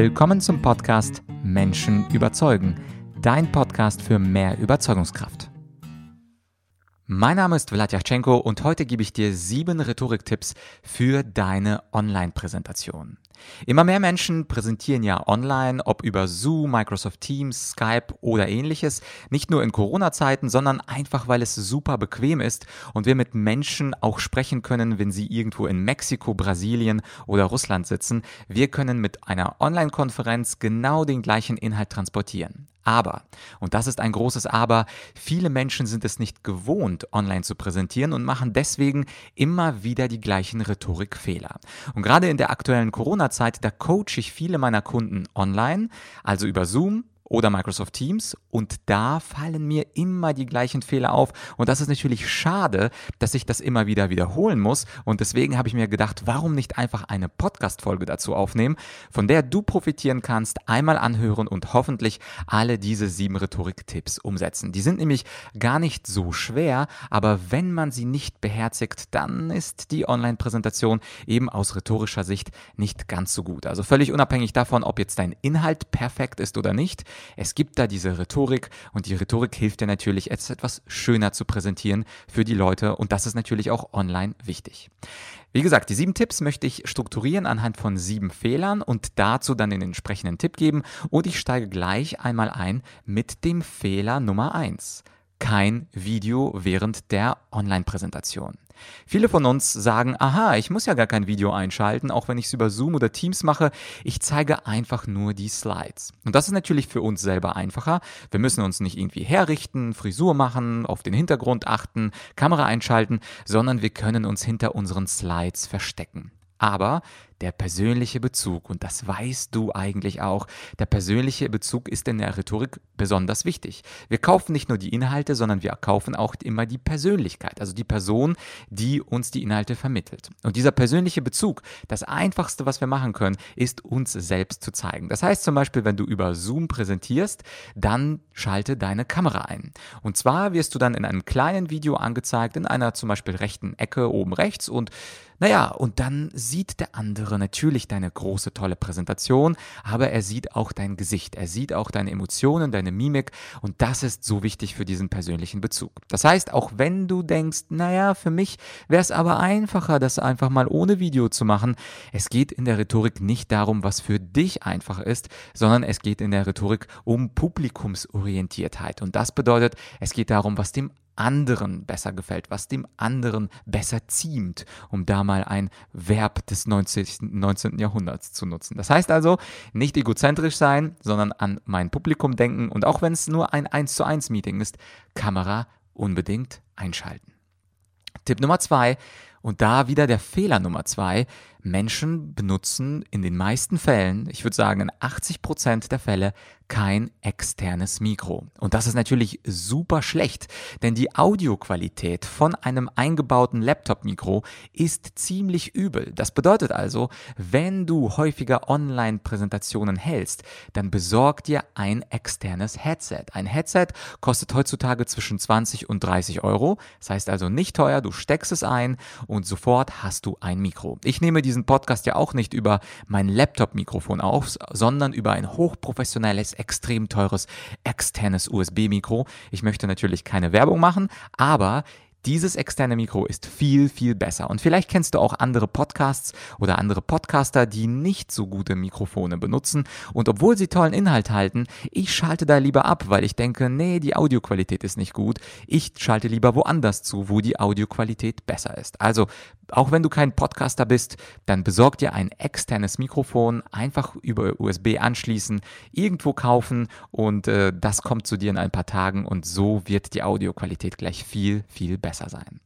Willkommen zum Podcast Menschen überzeugen, dein Podcast für mehr Überzeugungskraft. Mein Name ist Vladyachenko und heute gebe ich dir sieben Rhetoriktipps für deine Online-Präsentation. Immer mehr Menschen präsentieren ja online, ob über Zoom, Microsoft Teams, Skype oder ähnliches, nicht nur in Corona-Zeiten, sondern einfach, weil es super bequem ist und wir mit Menschen auch sprechen können, wenn sie irgendwo in Mexiko, Brasilien oder Russland sitzen. Wir können mit einer Online-Konferenz genau den gleichen Inhalt transportieren. Aber, und das ist ein großes Aber, viele Menschen sind es nicht gewohnt, online zu präsentieren und machen deswegen immer wieder die gleichen Rhetorikfehler. Und gerade in der aktuellen Corona-Zeit, da coache ich viele meiner Kunden online, also über Zoom oder Microsoft Teams und da fallen mir immer die gleichen Fehler auf und das ist natürlich schade, dass ich das immer wieder wiederholen muss und deswegen habe ich mir gedacht, warum nicht einfach eine Podcast Folge dazu aufnehmen, von der du profitieren kannst, einmal anhören und hoffentlich alle diese sieben Rhetorik Tipps umsetzen. Die sind nämlich gar nicht so schwer, aber wenn man sie nicht beherzigt, dann ist die Online Präsentation eben aus rhetorischer Sicht nicht ganz so gut. Also völlig unabhängig davon, ob jetzt dein Inhalt perfekt ist oder nicht, es gibt da diese Rhetorik und die Rhetorik hilft dir natürlich, es etwas schöner zu präsentieren für die Leute und das ist natürlich auch online wichtig. Wie gesagt, die sieben Tipps möchte ich strukturieren anhand von sieben Fehlern und dazu dann den entsprechenden Tipp geben und ich steige gleich einmal ein mit dem Fehler Nummer eins kein Video während der Online-Präsentation. Viele von uns sagen, aha, ich muss ja gar kein Video einschalten, auch wenn ich es über Zoom oder Teams mache. Ich zeige einfach nur die Slides. Und das ist natürlich für uns selber einfacher. Wir müssen uns nicht irgendwie herrichten, Frisur machen, auf den Hintergrund achten, Kamera einschalten, sondern wir können uns hinter unseren Slides verstecken. Aber der persönliche Bezug, und das weißt du eigentlich auch, der persönliche Bezug ist in der Rhetorik besonders wichtig. Wir kaufen nicht nur die Inhalte, sondern wir kaufen auch immer die Persönlichkeit, also die Person, die uns die Inhalte vermittelt. Und dieser persönliche Bezug, das Einfachste, was wir machen können, ist uns selbst zu zeigen. Das heißt zum Beispiel, wenn du über Zoom präsentierst, dann schalte deine Kamera ein. Und zwar wirst du dann in einem kleinen Video angezeigt, in einer zum Beispiel rechten Ecke oben rechts und naja, und dann sieht der andere natürlich deine große, tolle Präsentation, aber er sieht auch dein Gesicht, er sieht auch deine Emotionen, deine Mimik und das ist so wichtig für diesen persönlichen Bezug. Das heißt, auch wenn du denkst, naja, für mich wäre es aber einfacher, das einfach mal ohne Video zu machen, es geht in der Rhetorik nicht darum, was für dich einfach ist, sondern es geht in der Rhetorik um Publikumsorientiertheit und das bedeutet, es geht darum, was dem anderen besser gefällt, was dem anderen besser ziemt, um da mal ein Verb des 19. 19. Jahrhunderts zu nutzen. Das heißt also, nicht egozentrisch sein, sondern an mein Publikum denken und auch wenn es nur ein 1 zu 1 Meeting ist, Kamera unbedingt einschalten. Tipp Nummer zwei, und da wieder der Fehler Nummer zwei, Menschen benutzen in den meisten Fällen, ich würde sagen in 80 Prozent der Fälle, kein externes Mikro. Und das ist natürlich super schlecht, denn die Audioqualität von einem eingebauten Laptop-Mikro ist ziemlich übel. Das bedeutet also, wenn du häufiger Online-Präsentationen hältst, dann besorg dir ein externes Headset. Ein Headset kostet heutzutage zwischen 20 und 30 Euro. Das heißt also nicht teuer, du steckst es ein und sofort hast du ein Mikro. Ich nehme diesen Podcast ja auch nicht über mein Laptop-Mikrofon auf, sondern über ein hochprofessionelles, extrem teures externes USB-Mikro. Ich möchte natürlich keine Werbung machen, aber dieses externe Mikro ist viel, viel besser. Und vielleicht kennst du auch andere Podcasts oder andere Podcaster, die nicht so gute Mikrofone benutzen. Und obwohl sie tollen Inhalt halten, ich schalte da lieber ab, weil ich denke, nee, die Audioqualität ist nicht gut. Ich schalte lieber woanders zu, wo die Audioqualität besser ist. Also, auch wenn du kein Podcaster bist, dann besorg dir ein externes Mikrofon, einfach über USB anschließen, irgendwo kaufen und äh, das kommt zu dir in ein paar Tagen und so wird die Audioqualität gleich viel, viel besser besser sein.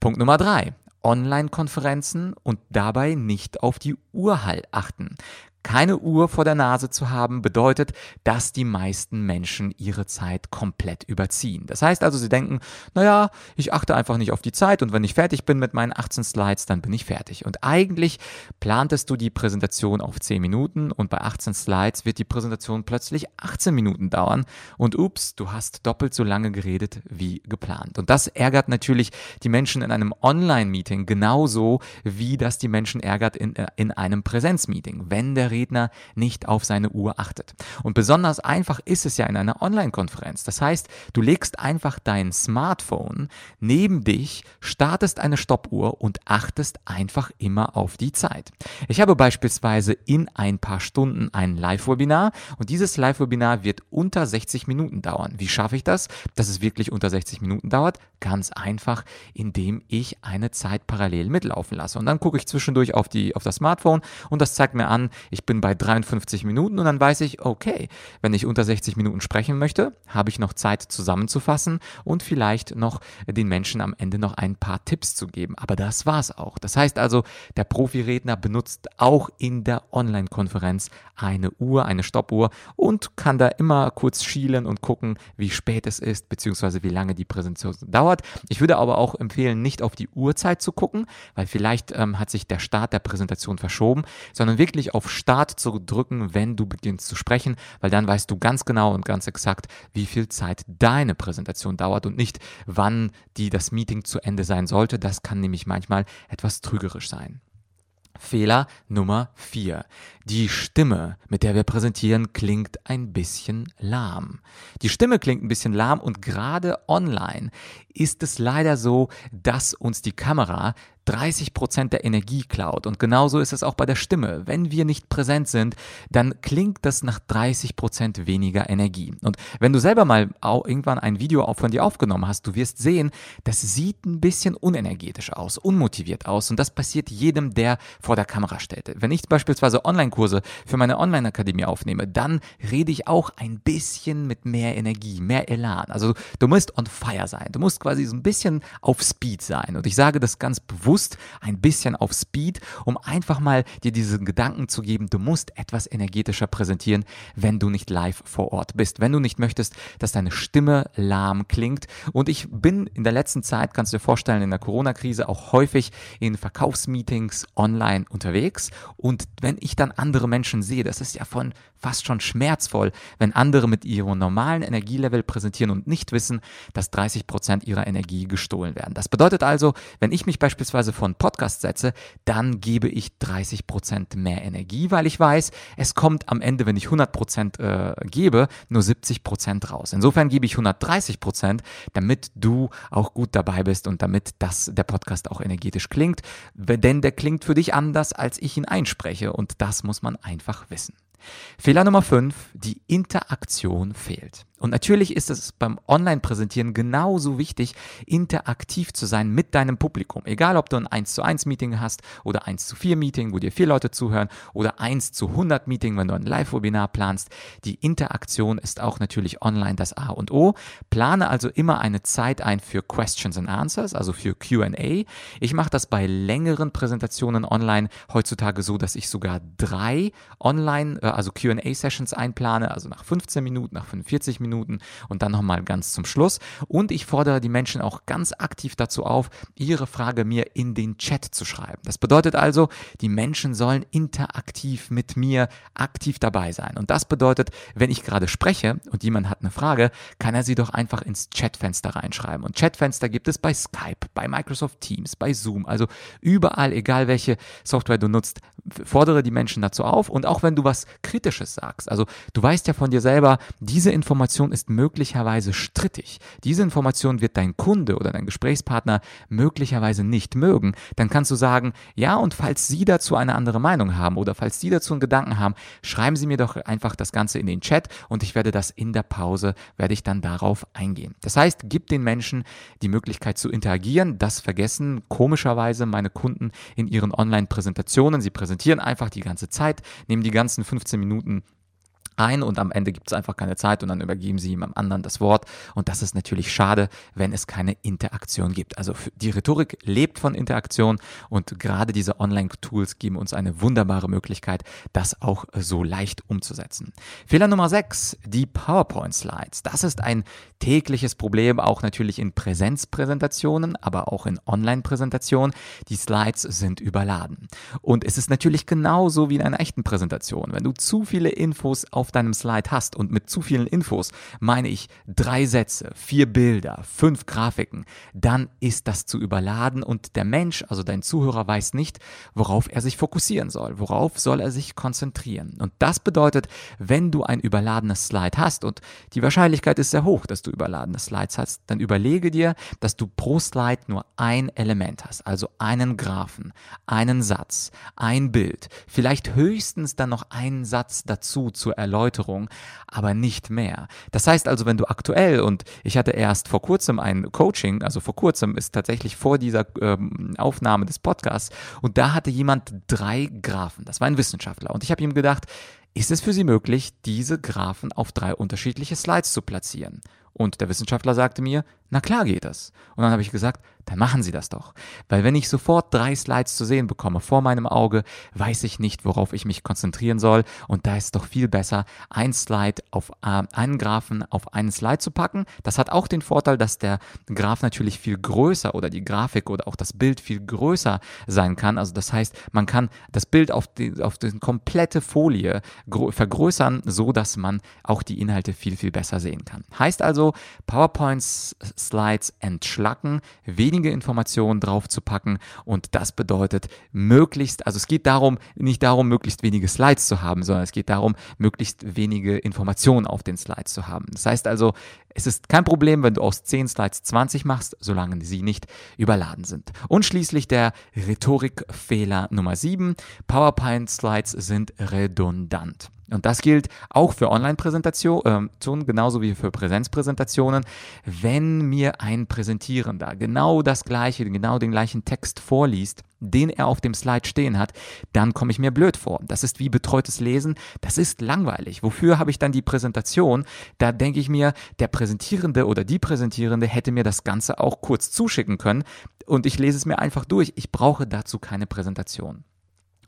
Punkt Nummer drei. Online-Konferenzen und dabei nicht auf die Uhr achten. Keine Uhr vor der Nase zu haben bedeutet, dass die meisten Menschen ihre Zeit komplett überziehen. Das heißt also, sie denken, naja, ich achte einfach nicht auf die Zeit und wenn ich fertig bin mit meinen 18 Slides, dann bin ich fertig. Und eigentlich plantest du die Präsentation auf 10 Minuten und bei 18 Slides wird die Präsentation plötzlich 18 Minuten dauern und ups, du hast doppelt so lange geredet wie geplant. Und das ärgert natürlich die Menschen in einem Online-Meeting genauso, wie das die Menschen ärgert in, in einem Präsenzmeeting. Wenn der Redner nicht auf seine Uhr achtet. Und besonders einfach ist es ja in einer Online-Konferenz. Das heißt, du legst einfach dein Smartphone neben dich, startest eine Stoppuhr und achtest einfach immer auf die Zeit. Ich habe beispielsweise in ein paar Stunden ein Live-Webinar und dieses Live-Webinar wird unter 60 Minuten dauern. Wie schaffe ich das, dass es wirklich unter 60 Minuten dauert? Ganz einfach, indem ich eine Zeit parallel mitlaufen lasse. Und dann gucke ich zwischendurch auf, die, auf das Smartphone und das zeigt mir an, ich bin bei 53 Minuten und dann weiß ich, okay, wenn ich unter 60 Minuten sprechen möchte, habe ich noch Zeit zusammenzufassen und vielleicht noch den Menschen am Ende noch ein paar Tipps zu geben. Aber das war's auch. Das heißt also, der Profiredner benutzt auch in der Online-Konferenz eine Uhr, eine Stoppuhr und kann da immer kurz schielen und gucken, wie spät es ist, beziehungsweise wie lange die Präsentation dauert. Ich würde aber auch empfehlen, nicht auf die Uhrzeit zu gucken, weil vielleicht ähm, hat sich der Start der Präsentation verschoben, sondern wirklich auf Start zu drücken, wenn du beginnst zu sprechen, weil dann weißt du ganz genau und ganz exakt, wie viel Zeit deine Präsentation dauert und nicht, wann die das Meeting zu Ende sein sollte. Das kann nämlich manchmal etwas trügerisch sein. Fehler Nummer 4. Die Stimme, mit der wir präsentieren, klingt ein bisschen lahm. Die Stimme klingt ein bisschen lahm und gerade online ist es leider so, dass uns die Kamera 30 Prozent der Energie klaut. Und genauso ist es auch bei der Stimme. Wenn wir nicht präsent sind, dann klingt das nach 30 Prozent weniger Energie. Und wenn du selber mal irgendwann ein Video von dir aufgenommen hast, du wirst sehen, das sieht ein bisschen unenergetisch aus, unmotiviert aus. Und das passiert jedem, der vor der Kamera steht. Wenn ich beispielsweise Online-Kurse für meine Online-Akademie aufnehme, dann rede ich auch ein bisschen mit mehr Energie, mehr Elan. Also du musst on fire sein. Du musst quasi so ein bisschen auf Speed sein. Und ich sage das ganz bewusst, ein bisschen auf Speed, um einfach mal dir diesen Gedanken zu geben, du musst etwas energetischer präsentieren, wenn du nicht live vor Ort bist. Wenn du nicht möchtest, dass deine Stimme lahm klingt. Und ich bin in der letzten Zeit, kannst du dir vorstellen, in der Corona-Krise auch häufig in Verkaufsmeetings online unterwegs. Und wenn ich dann andere Menschen sehe, das ist ja von fast schon schmerzvoll, wenn andere mit ihrem normalen Energielevel präsentieren und nicht wissen, dass 30 Prozent ihrer Energie gestohlen werden. Das bedeutet also, wenn ich mich beispielsweise von Podcast setze, dann gebe ich 30 Prozent mehr Energie, weil ich weiß, es kommt am Ende, wenn ich 100 Prozent äh, gebe, nur 70 Prozent raus. Insofern gebe ich 130 Prozent, damit du auch gut dabei bist und damit das, der Podcast auch energetisch klingt, denn der klingt für dich anders, als ich ihn einspreche und das muss man einfach wissen. Fehler Nummer 5, die Interaktion fehlt. Und natürlich ist es beim Online-Präsentieren genauso wichtig, interaktiv zu sein mit deinem Publikum. Egal, ob du ein 1 zu 1 Meeting hast oder 1 zu 4 Meeting, wo dir vier Leute zuhören oder 1 zu 100 Meeting, wenn du ein Live-Webinar planst. Die Interaktion ist auch natürlich online das A und O. Plane also immer eine Zeit ein für Questions and Answers, also für Q&A. Ich mache das bei längeren Präsentationen online heutzutage so, dass ich sogar drei online, äh, also Q&A-Sessions einplane, also nach 15 Minuten, nach 45 Minuten Minuten und dann nochmal ganz zum Schluss. Und ich fordere die Menschen auch ganz aktiv dazu auf, ihre Frage mir in den Chat zu schreiben. Das bedeutet also, die Menschen sollen interaktiv mit mir aktiv dabei sein. Und das bedeutet, wenn ich gerade spreche und jemand hat eine Frage, kann er sie doch einfach ins Chatfenster reinschreiben. Und Chatfenster gibt es bei Skype, bei Microsoft Teams, bei Zoom, also überall, egal welche Software du nutzt, fordere die Menschen dazu auf. Und auch wenn du was Kritisches sagst, also du weißt ja von dir selber, diese Information Information ist möglicherweise strittig. Diese Information wird dein Kunde oder dein Gesprächspartner möglicherweise nicht mögen. Dann kannst du sagen, ja, und falls Sie dazu eine andere Meinung haben oder falls Sie dazu einen Gedanken haben, schreiben Sie mir doch einfach das Ganze in den Chat und ich werde das in der Pause, werde ich dann darauf eingehen. Das heißt, gib den Menschen die Möglichkeit zu interagieren. Das vergessen komischerweise meine Kunden in ihren Online-Präsentationen. Sie präsentieren einfach die ganze Zeit, nehmen die ganzen 15 Minuten ein und am Ende gibt es einfach keine Zeit und dann übergeben sie jemandem anderen das Wort. Und das ist natürlich schade, wenn es keine Interaktion gibt. Also die Rhetorik lebt von Interaktion und gerade diese Online-Tools geben uns eine wunderbare Möglichkeit, das auch so leicht umzusetzen. Fehler Nummer 6, die PowerPoint-Slides. Das ist ein tägliches Problem, auch natürlich in Präsenzpräsentationen, aber auch in Online-Präsentationen. Die Slides sind überladen. Und es ist natürlich genauso wie in einer echten Präsentation. Wenn du zu viele Infos auf auf deinem Slide hast und mit zu vielen Infos meine ich drei Sätze, vier Bilder, fünf Grafiken, dann ist das zu überladen und der Mensch, also dein Zuhörer, weiß nicht, worauf er sich fokussieren soll, worauf soll er sich konzentrieren. Und das bedeutet, wenn du ein überladenes Slide hast und die Wahrscheinlichkeit ist sehr hoch, dass du überladene Slides hast, dann überlege dir, dass du pro Slide nur ein Element hast, also einen Graphen, einen Satz, ein Bild, vielleicht höchstens dann noch einen Satz dazu zur Erläuterung, aber nicht mehr. Das heißt also, wenn du aktuell und ich hatte erst vor kurzem ein Coaching, also vor kurzem ist tatsächlich vor dieser ähm, Aufnahme des Podcasts und da hatte jemand drei Graphen. Das war ein Wissenschaftler und ich habe ihm gedacht, ist es für Sie möglich, diese Graphen auf drei unterschiedliche Slides zu platzieren? Und der Wissenschaftler sagte mir, na klar geht das. Und dann habe ich gesagt, dann machen Sie das doch. Weil wenn ich sofort drei Slides zu sehen bekomme vor meinem Auge, weiß ich nicht, worauf ich mich konzentrieren soll. Und da ist es doch viel besser, ein Slide auf äh, einen Graphen auf einen Slide zu packen. Das hat auch den Vorteil, dass der Graph natürlich viel größer oder die Grafik oder auch das Bild viel größer sein kann. Also das heißt, man kann das Bild auf die, auf die komplette Folie vergrößern, so dass man auch die Inhalte viel, viel besser sehen kann. Heißt also, PowerPoints Slides entschlacken, wenige Informationen draufzupacken und das bedeutet möglichst, also es geht darum, nicht darum, möglichst wenige Slides zu haben, sondern es geht darum, möglichst wenige Informationen auf den Slides zu haben. Das heißt also, es ist kein Problem, wenn du aus 10 Slides 20 machst, solange sie nicht überladen sind. Und schließlich der Rhetorikfehler Nummer 7. PowerPoint-Slides sind redundant. Und das gilt auch für Online-Präsentationen, äh, genauso wie für Präsenzpräsentationen. Wenn mir ein Präsentierender genau das gleiche, genau den gleichen Text vorliest, den er auf dem Slide stehen hat, dann komme ich mir blöd vor. Das ist wie betreutes Lesen. Das ist langweilig. Wofür habe ich dann die Präsentation? Da denke ich mir, der Präsentierende oder die Präsentierende hätte mir das Ganze auch kurz zuschicken können und ich lese es mir einfach durch. Ich brauche dazu keine Präsentation.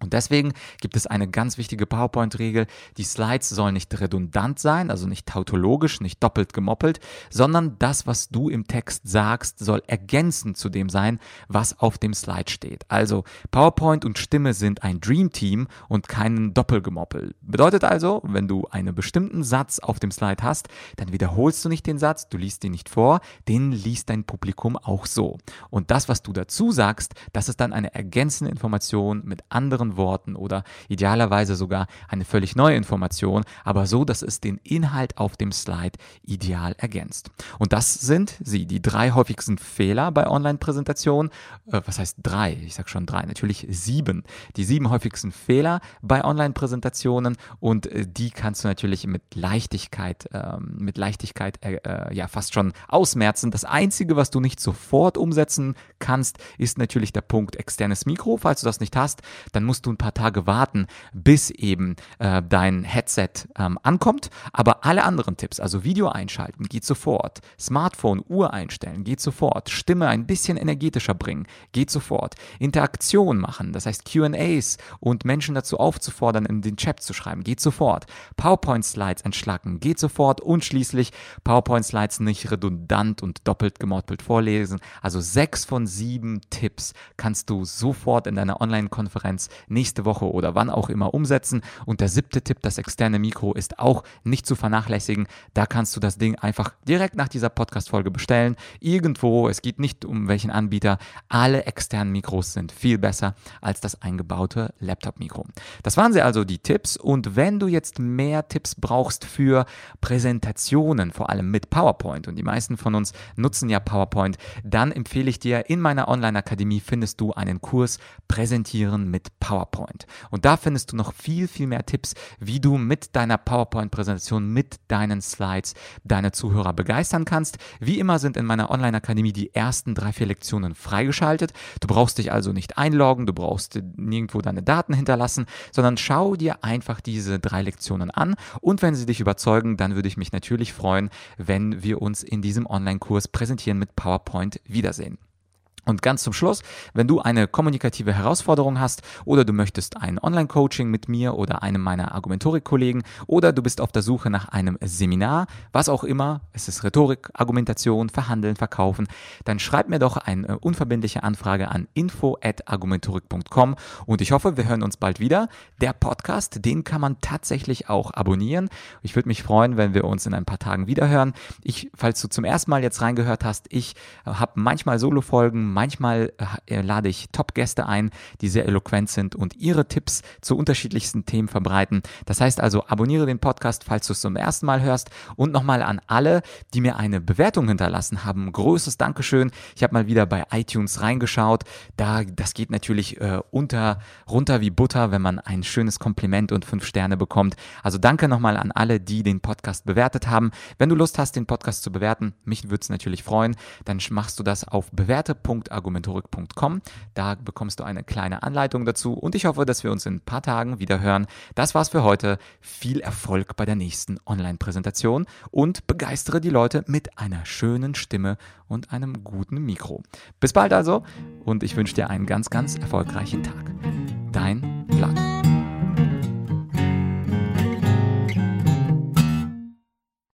Und deswegen gibt es eine ganz wichtige PowerPoint-Regel. Die Slides sollen nicht redundant sein, also nicht tautologisch, nicht doppelt gemoppelt, sondern das, was du im Text sagst, soll ergänzend zu dem sein, was auf dem Slide steht. Also PowerPoint und Stimme sind ein Dream Team und kein Doppelgemoppel. Bedeutet also, wenn du einen bestimmten Satz auf dem Slide hast, dann wiederholst du nicht den Satz, du liest ihn nicht vor, den liest dein Publikum auch so. Und das, was du dazu sagst, das ist dann eine ergänzende Information mit anderen anderen Worten oder idealerweise sogar eine völlig neue Information, aber so, dass es den Inhalt auf dem Slide ideal ergänzt. Und das sind sie, die drei häufigsten Fehler bei Online-Präsentationen. Äh, was heißt drei? Ich sage schon drei, natürlich sieben. Die sieben häufigsten Fehler bei Online-Präsentationen und äh, die kannst du natürlich mit Leichtigkeit, ähm, mit Leichtigkeit äh, äh, ja fast schon ausmerzen. Das Einzige, was du nicht sofort umsetzen kannst, ist natürlich der Punkt externes Mikro. Falls du das nicht hast, dann musst musst du ein paar Tage warten, bis eben äh, dein Headset ähm, ankommt. Aber alle anderen Tipps, also Video einschalten, geht sofort. Smartphone, Uhr einstellen, geht sofort. Stimme ein bisschen energetischer bringen, geht sofort. Interaktion machen, das heißt QAs und Menschen dazu aufzufordern, in den Chat zu schreiben, geht sofort. PowerPoint-Slides entschlacken, geht sofort. Und schließlich PowerPoint-Slides nicht redundant und doppelt gemoppelt vorlesen. Also sechs von sieben Tipps kannst du sofort in deiner Online-Konferenz nächste Woche oder wann auch immer umsetzen. Und der siebte Tipp, das externe Mikro, ist auch nicht zu vernachlässigen. Da kannst du das Ding einfach direkt nach dieser Podcast-Folge bestellen. Irgendwo, es geht nicht um welchen Anbieter. Alle externen Mikros sind viel besser als das eingebaute Laptop-Mikro. Das waren sie also die Tipps. Und wenn du jetzt mehr Tipps brauchst für Präsentationen, vor allem mit PowerPoint, und die meisten von uns nutzen ja PowerPoint, dann empfehle ich dir, in meiner Online-Akademie findest du einen Kurs Präsentieren mit PowerPoint. PowerPoint. Und da findest du noch viel, viel mehr Tipps, wie du mit deiner PowerPoint-Präsentation, mit deinen Slides deine Zuhörer begeistern kannst. Wie immer sind in meiner Online-Akademie die ersten drei, vier Lektionen freigeschaltet. Du brauchst dich also nicht einloggen, du brauchst nirgendwo deine Daten hinterlassen, sondern schau dir einfach diese drei Lektionen an. Und wenn sie dich überzeugen, dann würde ich mich natürlich freuen, wenn wir uns in diesem Online-Kurs präsentieren mit PowerPoint wiedersehen. Und ganz zum Schluss, wenn du eine kommunikative Herausforderung hast oder du möchtest ein Online-Coaching mit mir oder einem meiner Argumentorik-Kollegen oder du bist auf der Suche nach einem Seminar, was auch immer, es ist Rhetorik, Argumentation, Verhandeln, Verkaufen, dann schreib mir doch eine unverbindliche Anfrage an info@argumentorik.com und ich hoffe, wir hören uns bald wieder. Der Podcast, den kann man tatsächlich auch abonnieren. Ich würde mich freuen, wenn wir uns in ein paar Tagen wiederhören. Ich, falls du zum ersten Mal jetzt reingehört hast, ich habe manchmal Solo-Folgen, Manchmal äh, lade ich Top-Gäste ein, die sehr eloquent sind und ihre Tipps zu unterschiedlichsten Themen verbreiten. Das heißt also, abonniere den Podcast, falls du es zum ersten Mal hörst. Und nochmal an alle, die mir eine Bewertung hinterlassen haben. Großes Dankeschön. Ich habe mal wieder bei iTunes reingeschaut. Da, das geht natürlich äh, unter, runter wie Butter, wenn man ein schönes Kompliment und fünf Sterne bekommt. Also danke nochmal an alle, die den Podcast bewertet haben. Wenn du Lust hast, den Podcast zu bewerten, mich würde es natürlich freuen, dann machst du das auf bewerte.de www.argumentorik.com. Da bekommst du eine kleine Anleitung dazu und ich hoffe, dass wir uns in ein paar Tagen wieder hören. Das war's für heute. Viel Erfolg bei der nächsten Online-Präsentation und begeistere die Leute mit einer schönen Stimme und einem guten Mikro. Bis bald also und ich wünsche dir einen ganz, ganz erfolgreichen Tag. Dein